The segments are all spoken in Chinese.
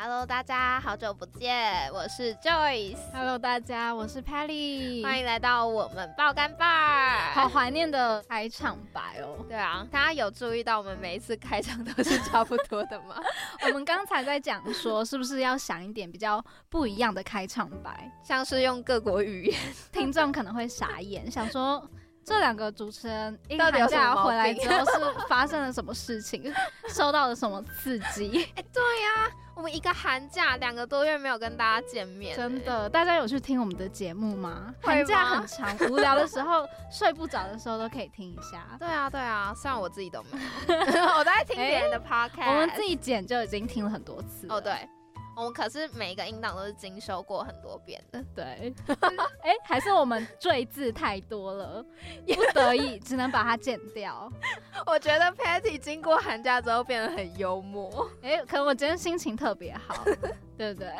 Hello，大家好久不见，我是 Joyce。Hello，大家，我是 Patty。欢迎来到我们爆肝 bar。好怀念的开场白哦。对啊，大家有注意到我们每一次开场都是差不多的吗？我们刚才在讲说，是不是要想一点比较不一样的开场白，像是用各国语言，听众可能会傻眼，想说。这两个主持人一寒假回来之后是发生了什么事情？受到了什么刺激？哎，对呀，我们一个寒假两个多月没有跟大家见面，真的，大家有去听我们的节目吗？寒假很长，无聊的时候、睡不着的时候都可以听一下。对啊，对啊，虽然我自己都没有，我都在听别人的 podcast，我们自己剪就已经听了很多次。哦，对。我们可是每一个音档都是精修过很多遍的，对。哎，还是我们赘字太多了，不得已 只能把它剪掉。我觉得 Patty 经过寒假之后变得很幽默，哎，可能我今天心情特别好，对不对？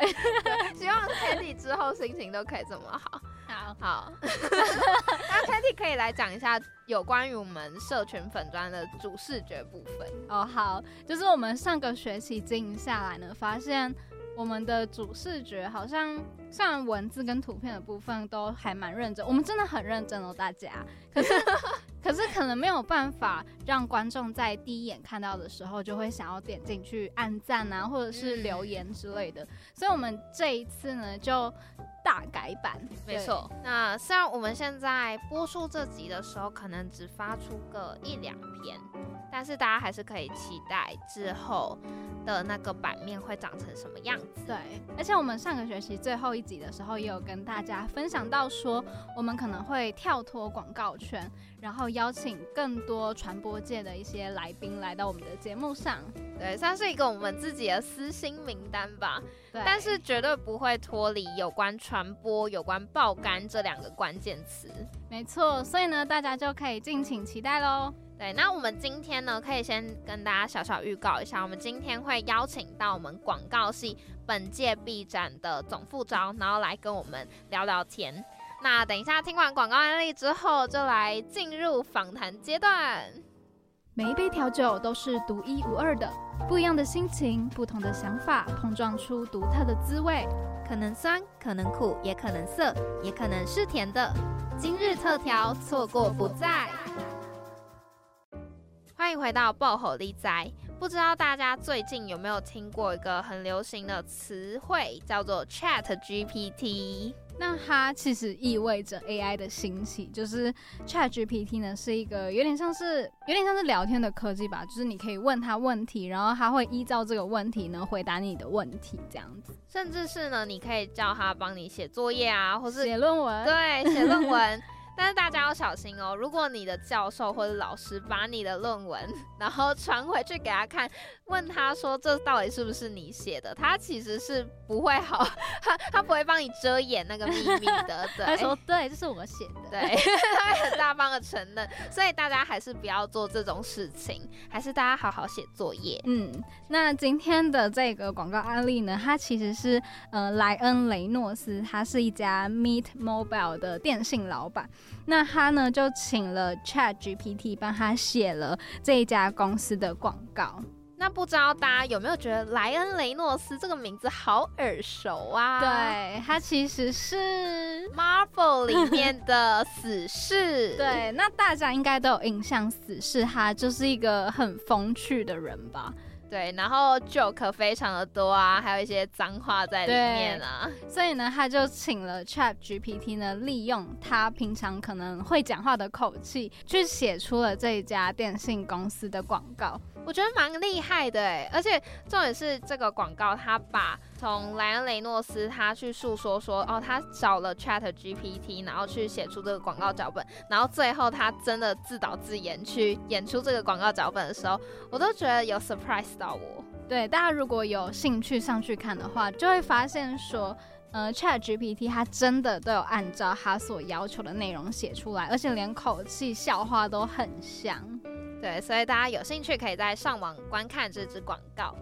希望 Patty 之后心情都可以这么好。好好，那 Patty 可以来讲一下有关于我们社群粉砖的主视觉部分哦。好，就是我们上个学期经营下来呢，发现。我们的主视觉好像像文字跟图片的部分都还蛮认真，我们真的很认真哦，大家。可是，可是可能没有办法让观众在第一眼看到的时候就会想要点进去按赞啊，或者是留言之类的。所以，我们这一次呢就大改版，没错。那虽然我们现在播出这集的时候，可能只发出个一两篇。但是大家还是可以期待之后的那个版面会长成什么样子。对，而且我们上个学期最后一集的时候，也有跟大家分享到说，我们可能会跳脱广告圈，然后邀请更多传播界的一些来宾来到我们的节目上。对，算是一个我们自己的私心名单吧。对，但是绝对不会脱离有关传播、有关爆肝这两个关键词。没错，所以呢，大家就可以敬请期待喽。对，那我们今天呢，可以先跟大家小小预告一下，我们今天会邀请到我们广告系本届 B 展的总副招，然后来跟我们聊聊天。那等一下听完广告案例之后，就来进入访谈阶段。每一杯调酒都是独一无二的，不一样的心情，不同的想法，碰撞出独特的滋味，可能酸，可能苦，也可能涩，也可能是甜的。今日特调，错过不再。欢迎回到爆吼力仔。不知道大家最近有没有听过一个很流行的词汇，叫做 Chat GPT。那它其实意味着 AI 的兴起，就是 Chat GPT 呢是一个有点像是有点像是聊天的科技吧，就是你可以问他问题，然后他会依照这个问题呢回答你的问题，这样子。甚至是呢，你可以叫他帮你写作业啊，或是写论文。对，写论文。但是大家要小心哦！如果你的教授或者老师把你的论文然后传回去给他看，问他说这到底是不是你写的，他其实是不会好，他他不会帮你遮掩那个秘密的。对，他说对，这是我写的。对，他会很大方的承认。所以大家还是不要做这种事情，还是大家好好写作业。嗯，那今天的这个广告案例呢，它其实是呃莱恩雷诺斯，他是一家 Meet Mobile 的电信老板。那他呢，就请了 Chat GPT 帮他写了这一家公司的广告。那不知道大家有没有觉得莱恩雷诺斯这个名字好耳熟啊？对，他其实是 Marvel 里面的死侍。对，那大家应该都有印象，死侍他就是一个很风趣的人吧？对，然后 joke 非常的多啊，还有一些脏话在里面啊，所以呢，他就请了 Chat GPT 呢，利用他平常可能会讲话的口气，去写出了这一家电信公司的广告。我觉得蛮厉害的哎，而且重点是这个广告，他把从莱恩雷诺斯他去诉说说，哦，他找了 Chat GPT，然后去写出这个广告脚本，然后最后他真的自导自演去演出这个广告脚本的时候，我都觉得有 surprise 到我。对，大家如果有兴趣上去看的话，就会发现说。呃，Chat GPT 它真的都有按照它所要求的内容写出来，而且连口气、笑话都很像。对，所以大家有兴趣可以在上网观看这支广告。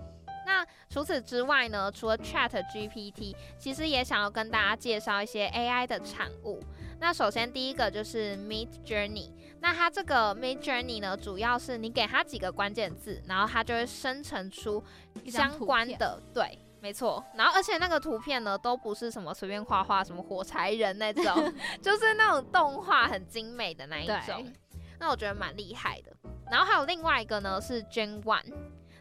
那除此之外呢？除了 Chat GPT，其实也想要跟大家介绍一些 AI 的产物。那首先第一个就是 Mid Journey。那它这个 Mid Journey 呢，主要是你给它几个关键字，然后它就会生成出相关的。对，没错。然后而且那个图片呢，都不是什么随便画画，什么火柴人那种，就是那种动画很精美的那一种。那我觉得蛮厉害的。然后还有另外一个呢，是 Gen One。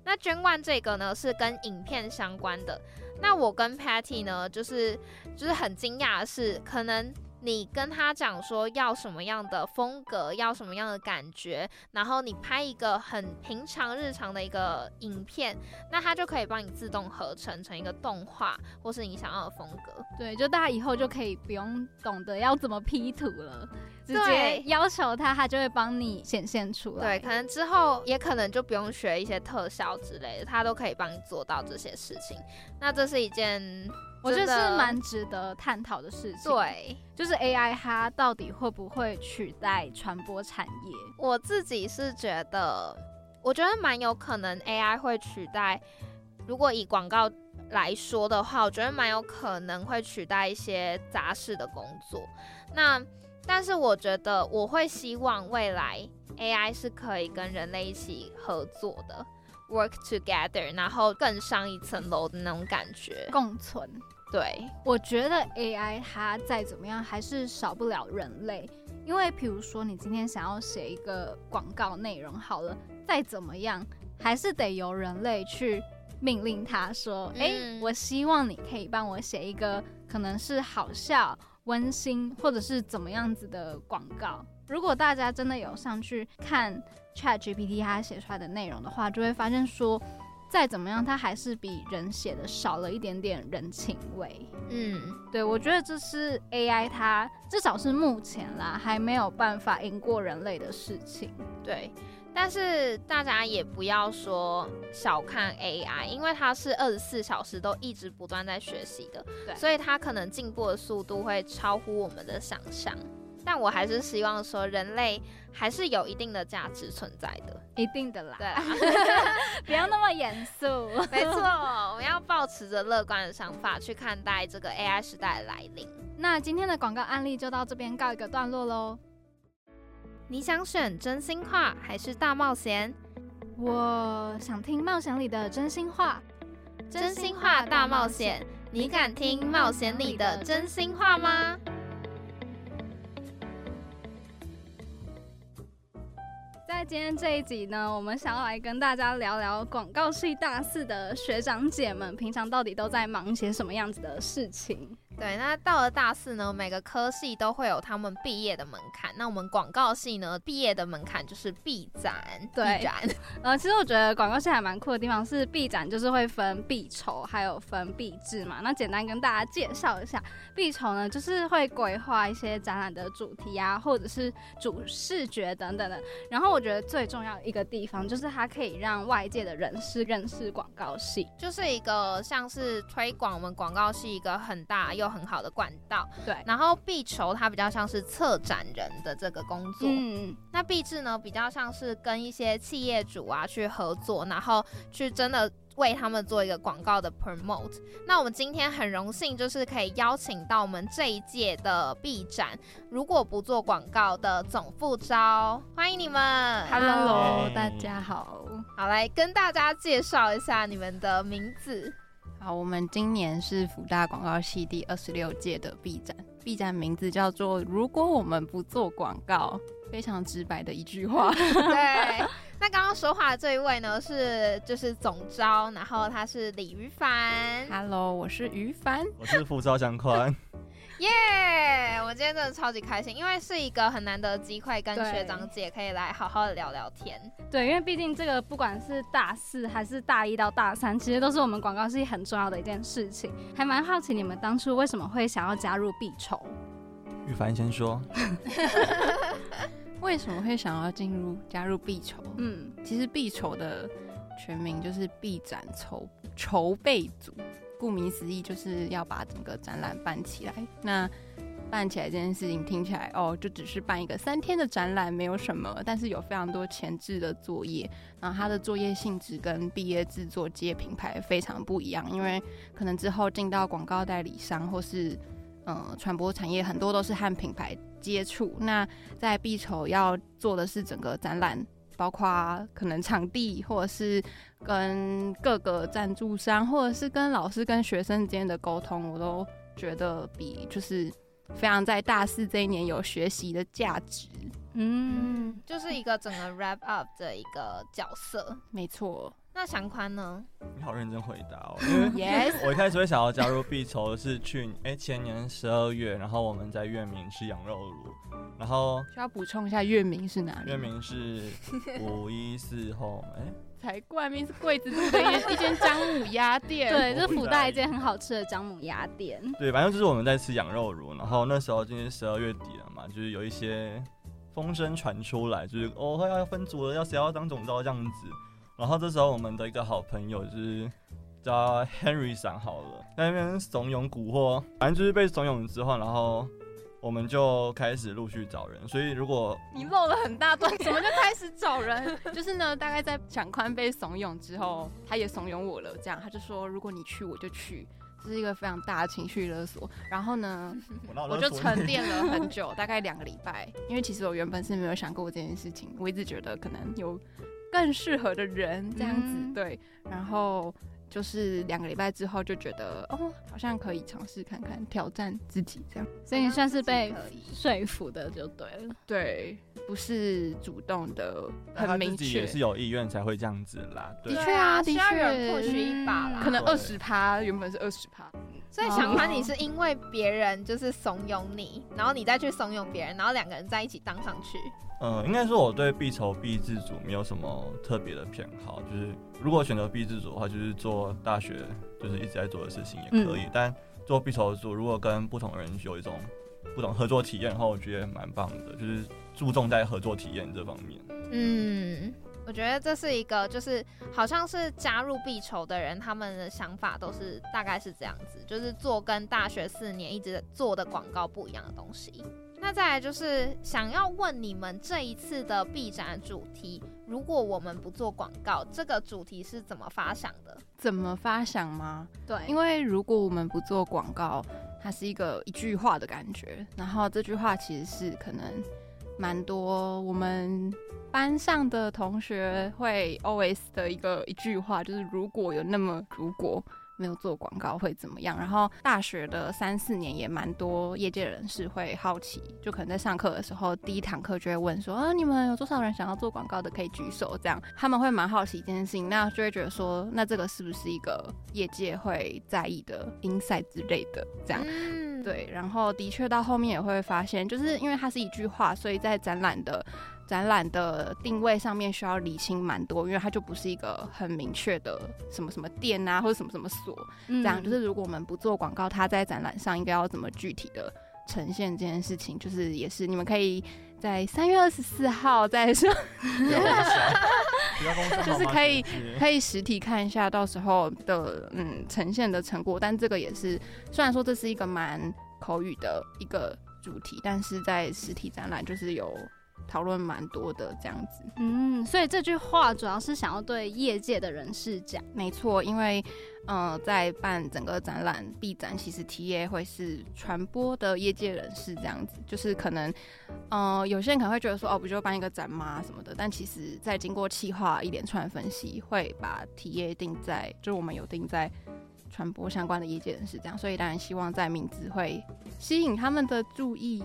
那捐万这个呢是跟影片相关的。那我跟 Patty 呢，就是就是很惊讶的是，可能你跟他讲说要什么样的风格，要什么样的感觉，然后你拍一个很平常日常的一个影片，那他就可以帮你自动合成成一个动画，或是你想要的风格。对，就大家以后就可以不用懂得要怎么 P 图了。直接要求他，他就会帮你显现出来。对，可能之后也可能就不用学一些特效之类的，他都可以帮你做到这些事情。那这是一件我觉得是蛮值得探讨的事情。对，就是 AI 它到底会不会取代传播产业？我自己是觉得，我觉得蛮有可能 AI 会取代。如果以广告来说的话，我觉得蛮有可能会取代一些杂事的工作。那但是我觉得我会希望未来 AI 是可以跟人类一起合作的，work together，然后更上一层楼的那种感觉，共存。对，我觉得 AI 它再怎么样还是少不了人类，因为比如说你今天想要写一个广告内容，好了，再怎么样还是得由人类去命令它说，哎，我希望你可以帮我写一个可能是好笑。温馨或者是怎么样子的广告，如果大家真的有上去看 Chat GPT 它写出来的内容的话，就会发现说，再怎么样它还是比人写的少了一点点人情味。嗯，对，我觉得这是 AI 它至少是目前啦还没有办法赢过人类的事情。对。但是大家也不要说小看 AI，因为它是二十四小时都一直不断在学习的，对，所以它可能进步的速度会超乎我们的想象。但我还是希望说，人类还是有一定的价值存在的，一定的啦，对，不要那么严肃。没错，我们要保持着乐观的想法去看待这个 AI 时代的来临。那今天的广告案例就到这边告一个段落喽。你想选真心话还是大冒险？我想听冒险里的真心话。真心话大冒险，你敢听冒险里的真心话吗？在今天这一集呢，我们想要来跟大家聊聊广告系大四的学长姐们，平常到底都在忙些什么样子的事情。对，那到了大四呢，每个科系都会有他们毕业的门槛。那我们广告系呢，毕业的门槛就是毕展。对，展。呃，其实我觉得广告系还蛮酷的地方是，毕展就是会分毕筹，还有分毕制嘛。那简单跟大家介绍一下，毕筹呢，就是会规划一些展览的主题啊，或者是主视觉等等的。然后我觉得最重要一个地方，就是它可以让外界的人士认识广告系，就是一个像是推广我们广告系一个很大又很好的管道，对。然后必筹它比较像是策展人的这个工作，嗯。那必制呢比较像是跟一些企业主啊去合作，然后去真的为他们做一个广告的 promote。那我们今天很荣幸就是可以邀请到我们这一届的 B 展，如果不做广告的总副招，欢迎你们。Hello，大家好。好，来跟大家介绍一下你们的名字。好，我们今年是福大广告系第二十六届的 B 展，B 展名字叫做“如果我们不做广告”，非常直白的一句话。对，那刚刚说话的这一位呢，是就是总招，然后他是李于凡。Hello，我是于凡，我是副招祥宽。耶！我今天真的超级开心，因为是一个很难得的机会，跟学长姐可以来好好的聊聊天。对，因为毕竟这个不管是大四还是大一到大三，其实都是我们广告系很重要的一件事情。还蛮好奇你们当初为什么会想要加入必筹？玉凡先说。为什么会想要进入加入必筹？嗯，其实必筹的全名就是必展筹筹备组。顾名思义，就是要把整个展览办起来。那办起来这件事情听起来哦，就只是办一个三天的展览，没有什么。但是有非常多前置的作业，然后它的作业性质跟毕业制作接品牌非常不一样，因为可能之后进到广告代理商或是呃传播产业，很多都是和品牌接触。那在必筹要做的是整个展览，包括可能场地，或者是跟各个赞助商，或者是跟老师跟学生之间的沟通，我都觉得比就是。非常在大四这一年有学习的价值，嗯，就是一个整个 wrap up 的一个角色，没错。那祥宽呢？你好认真回答哦，因为 Yes，我一开始会想要加入必筹是去哎前年十二月，然后我们在月明吃羊肉炉，然后需要补充一下月明是哪里？月明是五一四后，哎。才怪，明是柜子的一一间姜母鸭店。对，这福大一间很好吃的姜母鸭店。对，反正就是我们在吃羊肉炉，然后那时候今天十二月底了嘛，就是有一些风声传出来，就是哦要要分组了，要谁要当总招这样子。然后这时候我们的一个好朋友就是叫 Henry 想好了，在那边怂恿蛊惑，反正就是被怂恿之后，然后。我们就开始陆续找人，所以如果你漏了很大段，怎么就开始找人？就是呢，大概在蒋宽被怂恿之后，他也怂恿我了。这样，他就说，如果你去，我就去，这是一个非常大的情绪勒索。然后呢，我就沉淀了很久，大概两个礼拜。因为其实我原本是没有想过这件事情，我一直觉得可能有更适合的人这样子。对，然后。就是两个礼拜之后就觉得哦，好像可以尝试看看挑战自己这样，所以你算是被说服的就对了。对，不是主动的，很明确也是有意愿才会这样子啦。的确啊，的确，或许一把啦，可能二十趴，原本是二十趴。所以想欢你是因为别人就是怂恿你，然后你再去怂恿别人，然后两个人在一起当上去。嗯，应该说我对必筹必自主没有什么特别的偏好，就是如果选择必自主的话，就是做大学就是一直在做的事情也可以。但做必筹组，如果跟不同人有一种不同合作体验的话，我觉得蛮棒的，就是注重在合作体验这方面。嗯，我觉得这是一个，就是好像是加入必筹的人，他们的想法都是大概是这样子，就是做跟大学四年一直做的广告不一样的东西。那再来就是想要问你们这一次的 B 展主题，如果我们不做广告，这个主题是怎么发想的？怎么发想吗？对，因为如果我们不做广告，它是一个一句话的感觉，然后这句话其实是可能蛮多我们班上的同学会 always 的一个一句话，就是如果有那么如果。没有做广告会怎么样？然后大学的三四年也蛮多业界人士会好奇，就可能在上课的时候，第一堂课就会问说：“啊，你们有多少人想要做广告的？可以举手。”这样他们会蛮好奇这件事情，那就会觉得说：“那这个是不是一个业界会在意的 insight 之类的？”这样对。然后的确到后面也会发现，就是因为它是一句话，所以在展览的。展览的定位上面需要理清蛮多，因为它就不是一个很明确的什么什么店啊，或者什么什么所，这样就是如果我们不做广告，它在展览上应该要怎么具体的呈现这件事情，就是也是你们可以在三月二十四号再说，就是可以可以实体看一下到时候的嗯呈现的成果，但这个也是虽然说这是一个蛮口语的一个主题，但是在实体展览就是有。讨论蛮多的这样子，嗯，所以这句话主要是想要对业界的人士讲，没错，因为，呃，在办整个展览 B 展，其实 TA 会是传播的业界人士这样子，就是可能，呃，有些人可能会觉得说，哦，不就办一个展吗什么的，但其实在经过企划一连串分析，会把 TA 定在，就是我们有定在传播相关的业界人士这样，所以当然希望在名字会吸引他们的注意。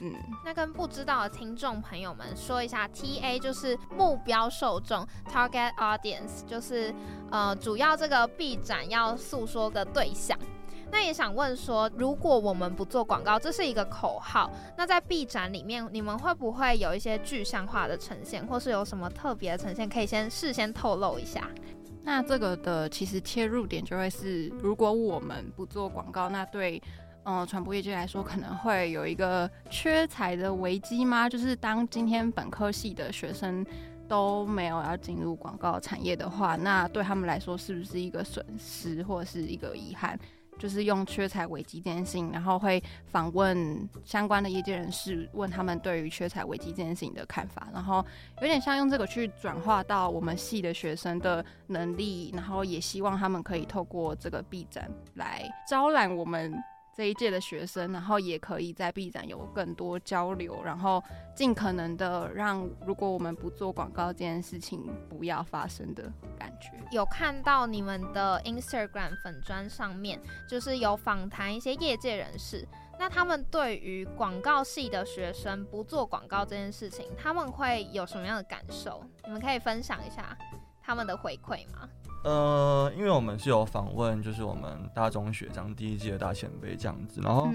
嗯，那跟不知道的听众朋友们说一下，T A 就是目标受众，Target Audience 就是呃主要这个 B 展要诉说的对象。那也想问说，如果我们不做广告，这是一个口号，那在 B 展里面，你们会不会有一些具象化的呈现，或是有什么特别的呈现，可以先事先透露一下？那这个的其实切入点就会是，如果我们不做广告，那对。嗯，传播业界来说，可能会有一个缺才的危机吗？就是当今天本科系的学生都没有要进入广告产业的话，那对他们来说是不是一个损失或者是一个遗憾？就是用缺才危机这件事情，然后会访问相关的业界人士，问他们对于缺才危机这件事情的看法，然后有点像用这个去转化到我们系的学生的能力，然后也希望他们可以透过这个 B 展来招揽我们。这一届的学生，然后也可以在 B 展有更多交流，然后尽可能的让如果我们不做广告这件事情不要发生的感觉。有看到你们的 Instagram 粉砖上面，就是有访谈一些业界人士，那他们对于广告系的学生不做广告这件事情，他们会有什么样的感受？你们可以分享一下他们的回馈吗？呃，因为我们是有访问，就是我们大中学长第一届的大前辈这样子，然后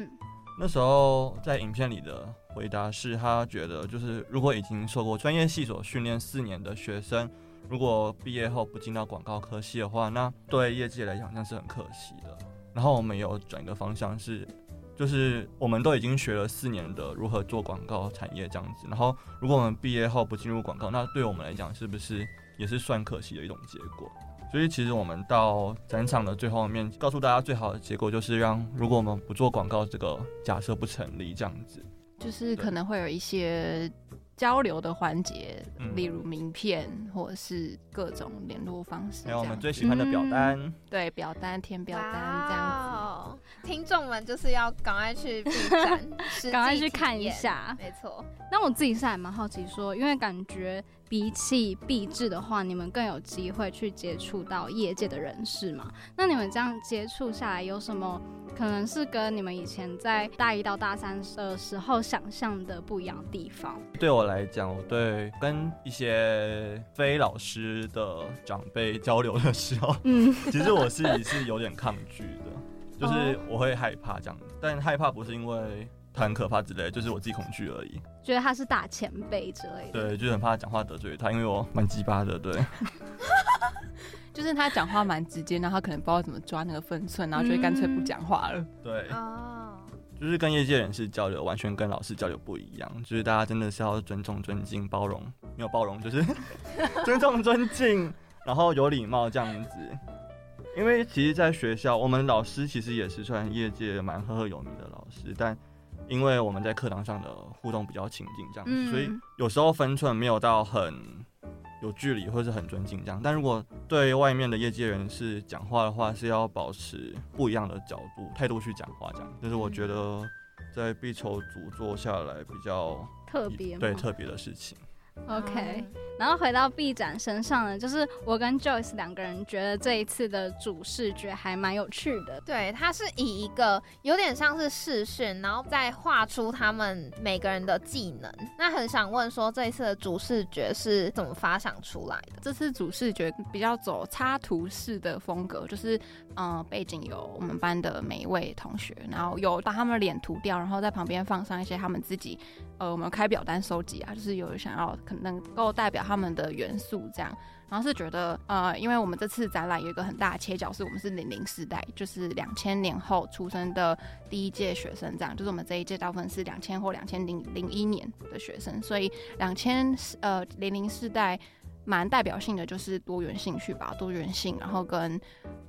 那时候在影片里的回答是他觉得，就是如果已经受过专业系所训练四年的学生，如果毕业后不进到广告科系的话，那对业界来讲那是很可惜的。然后我们有转一个方向是，就是我们都已经学了四年的如何做广告产业这样子，然后如果我们毕业后不进入广告，那对我们来讲是不是也是算可惜的一种结果？所以其实我们到展场的最后面，告诉大家最好的结果就是让，如果我们不做广告，这个假设不成立，这样子，就是可能会有一些。交流的环节，例如名片或者是各种联络方式，还有我们最喜欢的表单，对，表单填表单这样子。听众们就是要赶快去 B 站，赶快去看一下，没错。那我自己是还蛮好奇，说因为感觉比起币制的话，你们更有机会去接触到业界的人士嘛？那你们这样接触下来，有什么？可能是跟你们以前在大一到大三的时候想象的不一样的地方。对我来讲，我对跟一些非老师的长辈交流的时候，嗯，其实我自己是有点抗拒的，就是我会害怕这样。但害怕不是因为他很可怕之类，就是我自己恐惧而已。觉得他是大前辈之类的。对，就很怕讲话得罪他，因为我蛮鸡巴的，对。就是他讲话蛮直接，然后他可能不知道怎么抓那个分寸，然后就会干脆不讲话了。对，哦，就是跟业界人士交流，完全跟老师交流不一样。就是大家真的是要尊重、尊敬、包容，没有包容就是 尊重、尊敬，然后有礼貌这样子。因为其实，在学校，我们老师其实也是算业界蛮赫赫有名的老师，但因为我们在课堂上的互动比较亲近，这样子，所以有时候分寸没有到很。有距离或是很尊敬这样，但如果对外面的业界人士讲话的话，是要保持不一样的角度态度去讲话，这样，就是我觉得在必筹组做下来比较特别，对特别的事情。OK，然后回到 B 展身上呢，就是我跟 Joyce 两个人觉得这一次的主视觉还蛮有趣的。对，它是以一个有点像是视讯，然后再画出他们每个人的技能。那很想问说，这一次的主视觉是怎么发想出来的？这次主视觉比较走插图式的风格，就是嗯，背景有我们班的每一位同学，然后有把他们脸涂掉，然后在旁边放上一些他们自己。呃，我们开表单收集啊，就是有想要可能够代表他们的元素这样，然后是觉得呃，因为我们这次展览有一个很大的切角，是我们是零零世代，就是两千年后出生的第一届学生这样，就是我们这一届大部分是两千或两千零零一年的学生，所以两千呃零零世代。蛮代表性的就是多元兴趣吧，多元性，然后跟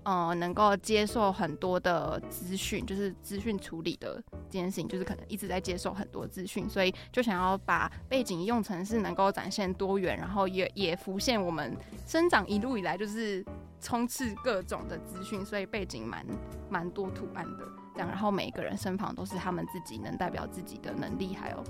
呃能够接受很多的资讯，就是资讯处理的这件事情，就是可能一直在接受很多资讯，所以就想要把背景用成是能够展现多元，然后也也浮现我们生长一路以来就是充斥各种的资讯，所以背景蛮蛮多图案的。这样，然后每一个人身旁都是他们自己能代表自己的能力，还有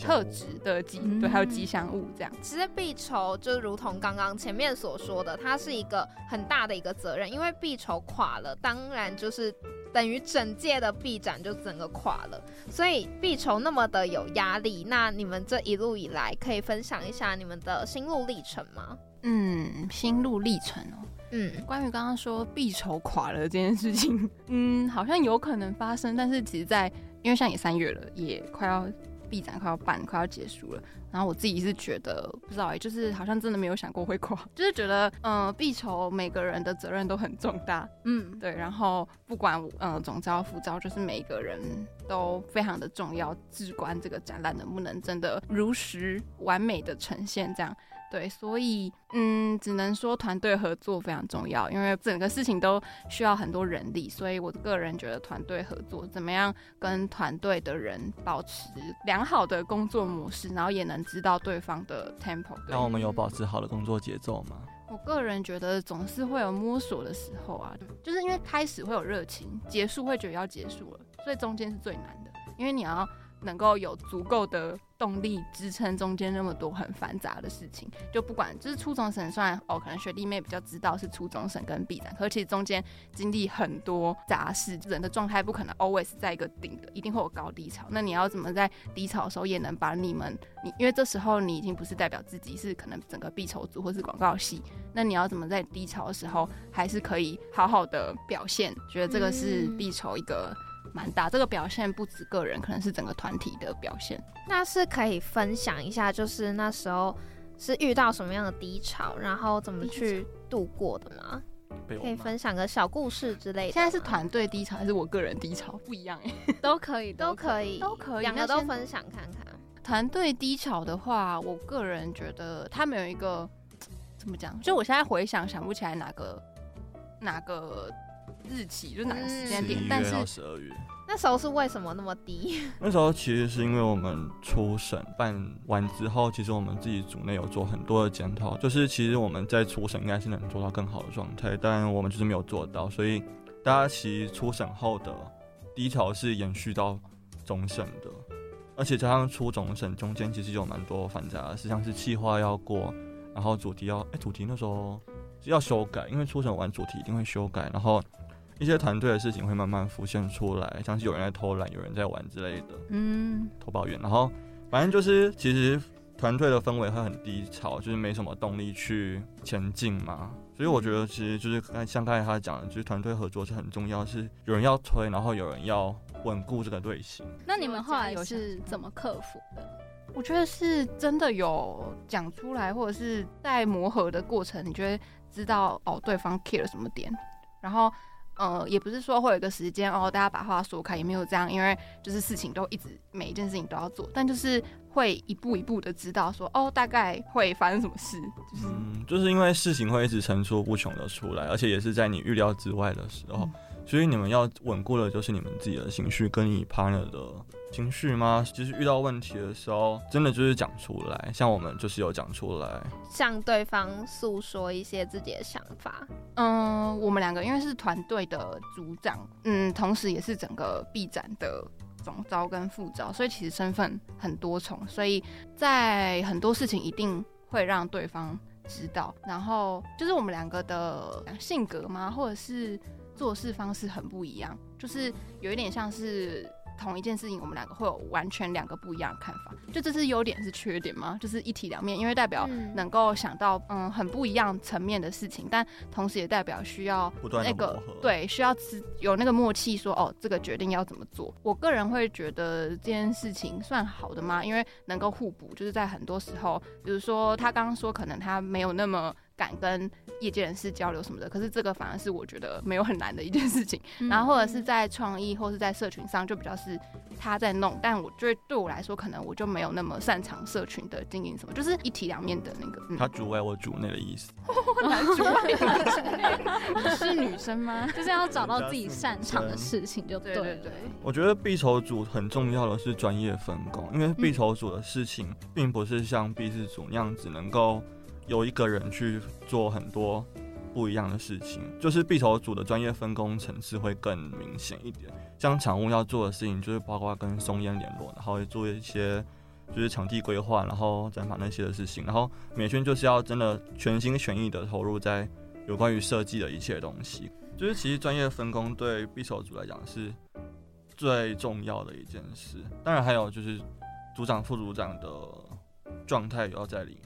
特质的吉对，还有吉祥物这样。其实必筹就如同刚刚前面所说的，它是一个很大的一个责任，因为必筹垮了，当然就是等于整届的必展就整个垮了。所以必筹那么的有压力，那你们这一路以来可以分享一下你们的心路历程吗？嗯，心路历程哦。嗯，关于刚刚说必筹垮了这件事情，嗯，好像有可能发生，但是其实，在因为像也三月了，也快要闭展，快要办，快要结束了。然后我自己是觉得，不知道哎，就是好像真的没有想过会垮，就是觉得，嗯，必筹每个人的责任都很重大，嗯，对。然后不管嗯总招副招，就是每个人都非常的重要，至关这个展览能不能真的如实完美的呈现这样。对，所以嗯，只能说团队合作非常重要，因为整个事情都需要很多人力，所以我个人觉得团队合作怎么样跟团队的人保持良好的工作模式，然后也能知道对方的 tempo。对那我们有保持好的工作节奏吗？我个人觉得总是会有摸索的时候啊，就是因为开始会有热情，结束会觉得要结束了，所以中间是最难的，因为你要能够有足够的动力支撑中间那么多很繁杂的事情，就不管就是初中生，虽然哦可能学弟妹比较知道是初中生跟 B 展，可其实中间经历很多杂事，人的状态不可能 always 在一个顶的，一定会有高低潮。那你要怎么在低潮的时候也能把你们你，因为这时候你已经不是代表自己，是可能整个必筹组或是广告系，那你要怎么在低潮的时候还是可以好好的表现？觉得这个是嗯必筹一个。蛮大，这个表现不止个人，可能是整个团体的表现。那是可以分享一下，就是那时候是遇到什么样的低潮，然后怎么去度过的吗？可以分享个小故事之类的。现在是团队低潮还是我个人低潮？不一样 哎、都可以，都可以，都可以两个都分享看看。团队低潮的话，我个人觉得他们有一个怎么讲？就我现在回想想不起来哪个哪个日期，就哪个时间，点但是月到十二月。那时候是为什么那么低？那时候其实是因为我们初审办完之后，其实我们自己组内有做很多的检讨，就是其实我们在初审应该是能做到更好的状态，但我们就是没有做到，所以大家其实初审后的低潮是延续到总审的，而且加上初总审中间其实有蛮多繁杂的事，像是企划要过，然后主题要哎、主题那时候要修改，因为初审完主题一定会修改，然后。一些团队的事情会慢慢浮现出来，像是有人在偷懒，有人在玩之类的。嗯，投保员，然后反正就是其实团队的氛围会很低潮，就是没什么动力去前进嘛。所以我觉得其实就是刚像刚才他讲的，就是团队合作是很重要，是有人要推，然后有人要稳固这个队形。那你们后来有是怎么克服的？我觉得是真的有讲出来，或者是在磨合的过程，你就会知道哦对方 care 什么点，然后。呃，也不是说会有一个时间哦，大家把话说开，也没有这样，因为就是事情都一直每一件事情都要做，但就是会一步一步的知道说哦，大概会发生什么事，就是、嗯，就是因为事情会一直层出不穷的出来，而且也是在你预料之外的时候，所以你们要稳固的就是你们自己的情绪跟你 partner 的情绪吗？其实遇到问题的时候，真的就是讲出来，像我们就是有讲出来。向对方诉说一些自己的想法。嗯，我们两个因为是团队的组长，嗯，同时也是整个 B 展的总招跟副招，所以其实身份很多重，所以在很多事情一定会让对方知道。然后就是我们两个的性格嘛，或者是做事方式很不一样，就是有一点像是。同一件事情，我们两个会有完全两个不一样的看法，就这是优点是缺点吗？就是一体两面，因为代表嗯能够想到嗯很不一样层面的事情，但同时也代表需要那个对需要知有那个默契说哦这个决定要怎么做。我个人会觉得这件事情算好的吗？因为能够互补，就是在很多时候，比如说他刚刚说可能他没有那么敢跟业界人士交流什么的，可是这个反而是我觉得没有很难的一件事情。然后或者是在创意或是在社群上，就比较是他在弄，但我觉得对我来说，可能我就没有那么擅长社群的经营什么，就是一体两面的那个。嗯他主外我主内的意思。男主外你 是女生吗？就是要找到自己擅长的事情就了。对对对，我觉得必筹组很重要的是专业分工，因为必筹组的事情并不是像毕制组那样子能够有一个人去做很多不一样的事情，就是必筹组的专业分工层次会更明显一点。像场务要做的事情，就是包括跟松烟联络，然后做一些就是场地规划，然后展场那些的事情，然后美宣就是要真的全心全意的投入在有关于设计的一切东西。就是其实专业分工对必筹组来讲是最重要的一件事，当然还有就是组长、副组长的状态也要在里。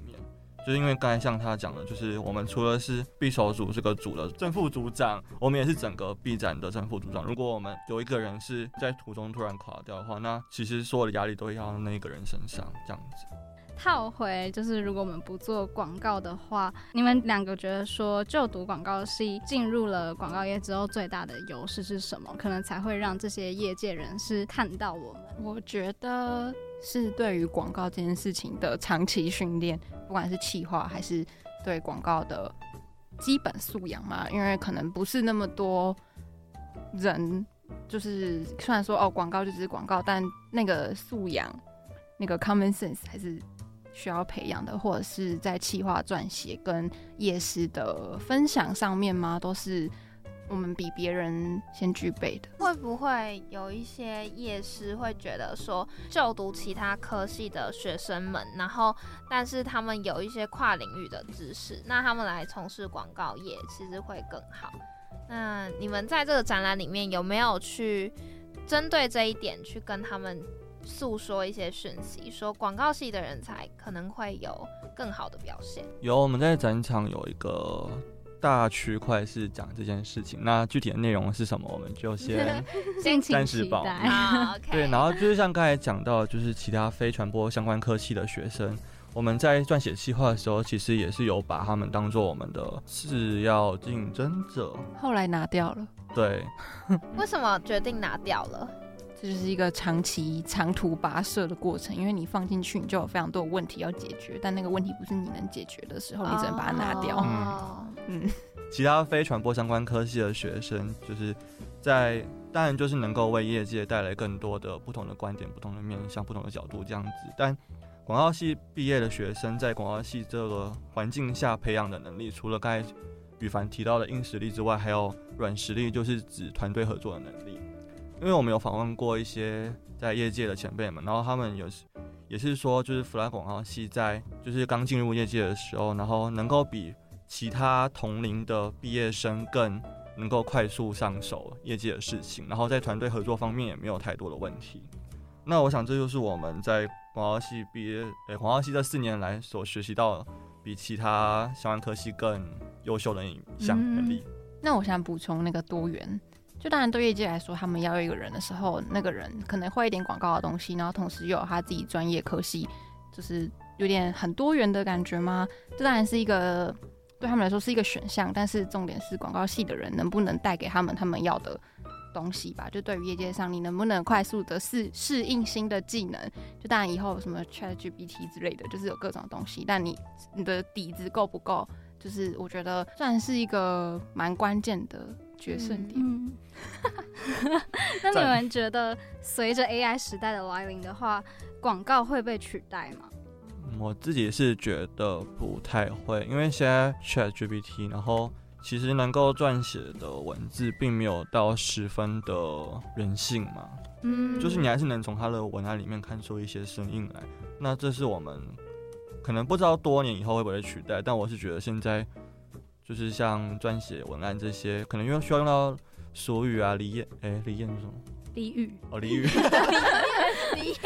就是因为刚才像他讲的，就是我们除了是匕首组这个组的正副组长，我们也是整个 B 展的正副组长。如果我们有一个人是在途中突然垮掉的话，那其实所有的压力都会压到那一个人身上，这样子。套回就是，如果我们不做广告的话，你们两个觉得说就读广告系进入了广告业之后，最大的优势是什么？可能才会让这些业界人士看到我们。我觉得是对于广告这件事情的长期训练，不管是企划还是对广告的基本素养嘛？因为可能不是那么多人，就是虽然说哦，广告就只是广告，但那个素养、那个 common sense 还是需要培养的，或者是在企划撰写跟夜市的分享上面吗？都是我们比别人先具备的。会不会有一些业师会觉得说，就读其他科系的学生们，然后但是他们有一些跨领域的知识，那他们来从事广告业其实会更好。那你们在这个展览里面有没有去针对这一点去跟他们诉说一些讯息，说广告系的人才可能会有更好的表现？有我们在展场有一个大区块是讲这件事情，那具体的内容是什么，我们就 先暂时保期待。好，OK。对，然后就是像刚才讲到，就是其他非传播相关科系的学生，我们在撰写计划的时候，其实也是有把他们当做我们的次要竞争者。后来拿掉了。对，为什么决定拿掉了？这就是一个长期长途跋涉的过程，因为你放进去，你就有非常多的问题要解决，但那个问题不是你能解决的时候，你只能把它拿掉。哦嗯，其他非传播相关科系的学生，就是在当然就是能够为业界带来更多的不同的观点、不同的面向、不同的角度这样子。但广告系毕业的学生在广告系这个环境下培养的能力，除了刚才羽凡提到的硬实力之外，还有软实力，就是指团队合作的能力。因为我们有访问过一些在业界的前辈们，然后他们有也是说，就是弗拉广告系在就是刚进入业界的时候，然后能够比其他同龄的毕业生更能够快速上手业界的事情，然后在团队合作方面也没有太多的问题。那我想这就是我们在广告系毕业，诶、广告系这四年来所学习到比其他相关科系更优秀的一项能力。那我想补充那个多元，就当然对业界来说，他们要一个人的时候，那个人可能会一点广告的东西，然后同时又有他自己专业科系，就是有点很多元的感觉吗？这当然是一个对他们来说是一个选项，但是重点是广告系的人能不能带给他们他们要的东西吧？就对于业界上，你能不能快速的适适应新的技能？就当然以后什么 Chat GPT 之类的，就是有各种东西，但你你的底子够不够？就是我觉得算是一个蛮关键的决胜点。嗯，那你们觉得随着 AI 时代的来临的话，广告会被取代吗？我自己是觉得不太会，因为现在 Chat GPT，然后其实能够撰写的文字并没有到十分的人性嘛，嗯就是你还是能从它的文案里面看出一些声音来。那这是我们可能不知道多年以后会不会取代，但我是觉得现在就是像撰写文案这些，可能用需要用到俗语啊、俚谚，哎，俚谚是什么？俚语，哦，俚语。李艳，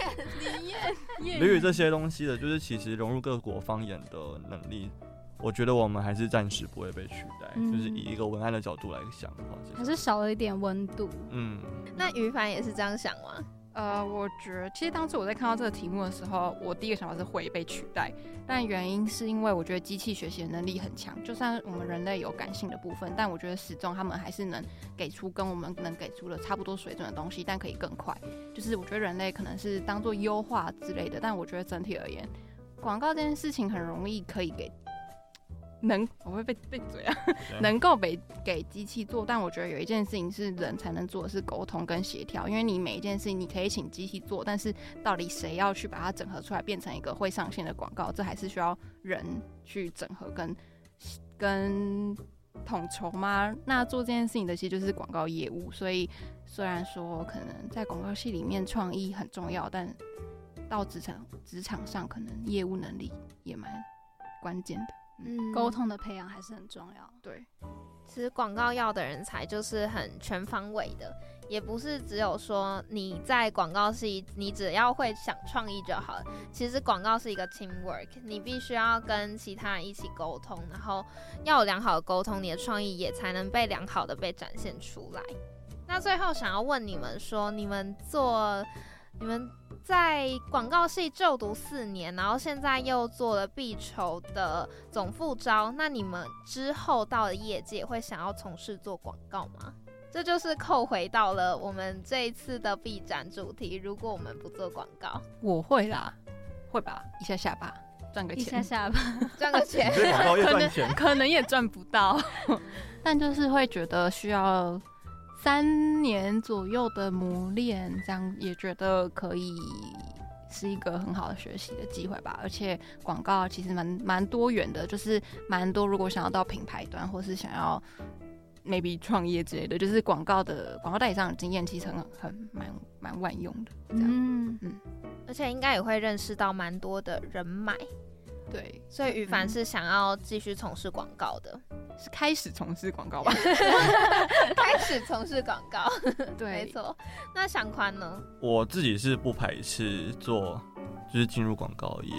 李艳，俚语这些东西的，就是其实融入各国方言的能力，我觉得我们还是暂时不会被取代。嗯就是以一个文案的角度来想的话，还是少了一点温度。嗯，那于凡也是这样想吗？呃，我觉得其实当时我在看到这个题目的时候，我第一个想法是会被取代，但原因是因为我觉得机器学习的能力很强，就算我们人类有感性的部分，但我觉得始终他们还是能给出跟我们能给出的差不多水准的东西，但可以更快。就是我觉得人类可能是当做优化之类的，但我觉得整体而言，广告这件事情很容易可以给。能我会被被嘴啊，能够被给机器做，但我觉得有一件事情是人才能做的是沟通跟协调，因为你每一件事情你可以请机器做，但是到底谁要去把它整合出来变成一个会上线的广告，这还是需要人去整合跟跟统筹吗？那做这件事情的其实就是广告业务，所以虽然说可能在广告系里面创意很重要，但到职场职场上可能业务能力也蛮关键的。嗯沟。通的培养还是很重要。对，其实广告要的人才就是很全方位的，也不是只有说你在广告系，你只要会想创意就好了。其实广告是一个 teamwork，你必须要跟其他人一起沟通，然后要有良好的沟通，你的创意也才能被良好的被展现出来。那最后想要问你们说，你们做你们在广告系就读四年，然后现在又做了必筹的总副招，那你们之后到了业界会想要从事做广告吗？这就是扣回到了我们这一次的 B 展主题。如果我们不做广告，我会啦，会吧，一下下吧，赚个钱一下钱，下吧。赚个钱可能赚钱，可能也赚不到，但就是会觉得需要三年左右的磨练，这样也觉得可以是一个很好的学习的机会吧。而且广告其实蛮蛮多元的，就是蛮多如果想要到品牌端，或是想要 maybe 创业之类的，就是广告的广告代理商的经验，其实很很蛮蛮万用的。这样、嗯，而且应该也会认识到蛮多的人脉，对，所以羽凡嗯是想要继续从事广告的，是开始从事广告吧？开始从事广告，对，没错。那想宽呢？我自己是不排斥做，就是进入广告业，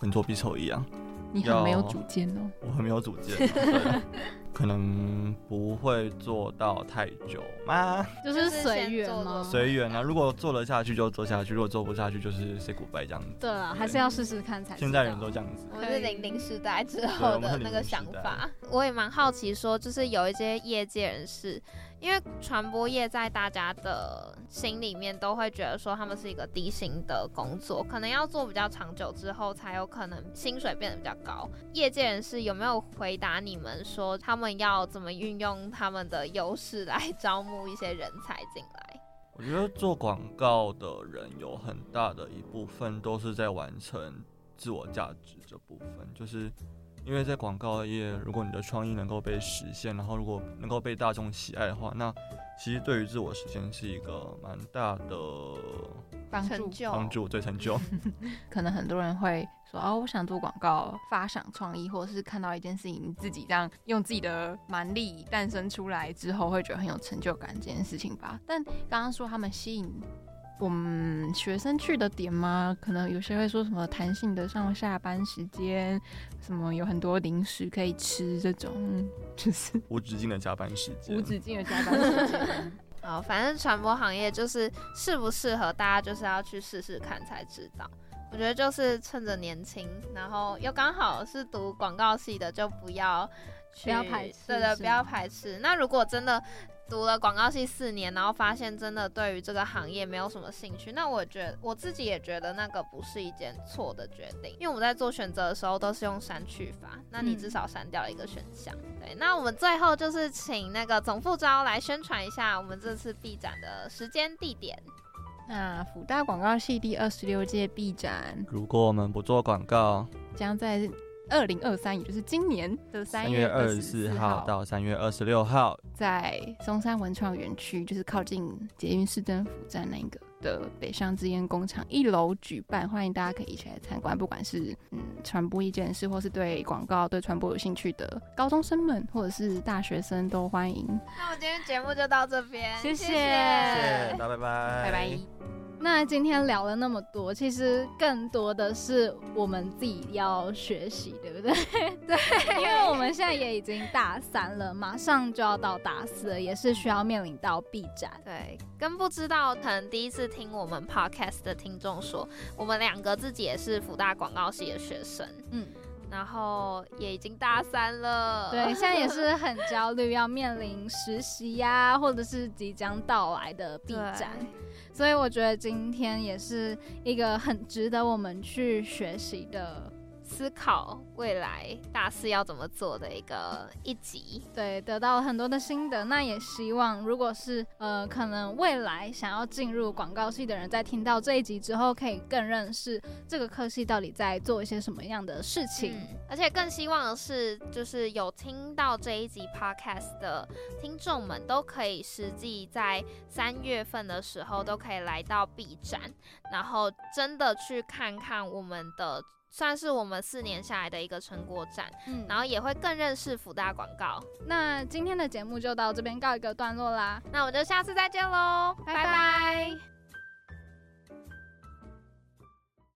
跟做匕首一样，你很没有主见哦。我很没有主见，对，可能不会做到太久吗？就是随缘吗？随缘啊，如果做得下去就做下去，如果做不下去就是 say goodbye 这样子。对啊，还是要试试看才。现在人都这样子，我是零零时代之后的那个想法，我也蛮好奇，说就是有一些业界人士，因为传播业在大家的心里面都会觉得说他们是一个低薪的工作，可能要做比较长久之后才有可能薪水变得比较高。业界人士有没有回答你们说他们要怎么运用他们的优势来招募一些人才进来？我觉得做广告的人有很大的一部分都是在完成自我价值这部分，就是因为在广告业，如果你的创意能够被实现，然后如果能够被大众喜爱的话，那其实对于自我实现是一个蛮大的帮助。帮助，对成就。可能很多人会说哦，我想做广告，发想创意，或者是看到一件事情自己这样用自己的蛮力诞生出来之后，会觉得很有成就感这件事情吧。但刚刚说他们吸引我们学生去的点吗？可能有些会说什么弹性的上下班时间，什么有很多零食可以吃，这种 就是无止境的加班时间无，止境的加班时间。好，反正传播行业就是适不适合大家，就是要去试试看才知道。我觉得就是趁着年轻，然后又刚好是读广告系的，就不要去不要排斥对对，不要排斥。那如果真的读了广告系四年，然后发现真的对于这个行业没有什么兴趣，那我觉得我自己也觉得那个不是一件错的决定，因为我们在做选择的时候都是用删去法，那你嗯至少删掉了一个选项。对，那我们最后就是请那个总副招来宣传一下我们这次 B 展的时间地点。那福大广告系第二十六届 B 展如果我们不做广告，将在二零二三，也就是今年的三三月二二十四号号到三月二十六号，在松山文创园区，就是靠近捷运市政府站那个的北上之烟工厂一楼举办，欢迎大家可以一起来参观。不管是嗯传播意见人士，或是对广告、对传播有兴趣的高中生们，或者是大学生，都欢迎。那我们今天节目就到这边，谢谢谢谢谢，大家拜拜，拜拜。那今天聊了那么多，其实更多的是我们自己要学习，对不对？对，因为我们现在也已经大三了，马上就要到大四了，也是需要面临到 B 展。对，跟不知道可能第一次听我们 podcast 的听众说，我们两个自己也是福大广告系的学生，嗯，然后也已经大三了。对，现在也是很焦虑，要面临实习呀、或者是即将到来的 B 展。所以我觉得今天也是一个很值得我们去学习的，思考未来大四要怎么做的一个一集。对，得到了很多的心得。那也希望，如果是呃，可能未来想要进入广告系的人，在听到这一集之后，可以更认识这个科系到底在做一些什么样的事情。嗯，而且更希望的是，就是有听到这一集 podcast 的听众们，都可以实际在三月份的时候，都可以来到 B 展，然后真的去看看我们的。算是我们四年下来的一个成果展，嗯，然后也会更认识福大广告。那今天的节目就到这边告一个段落啦。那我们就下次再见喽，拜拜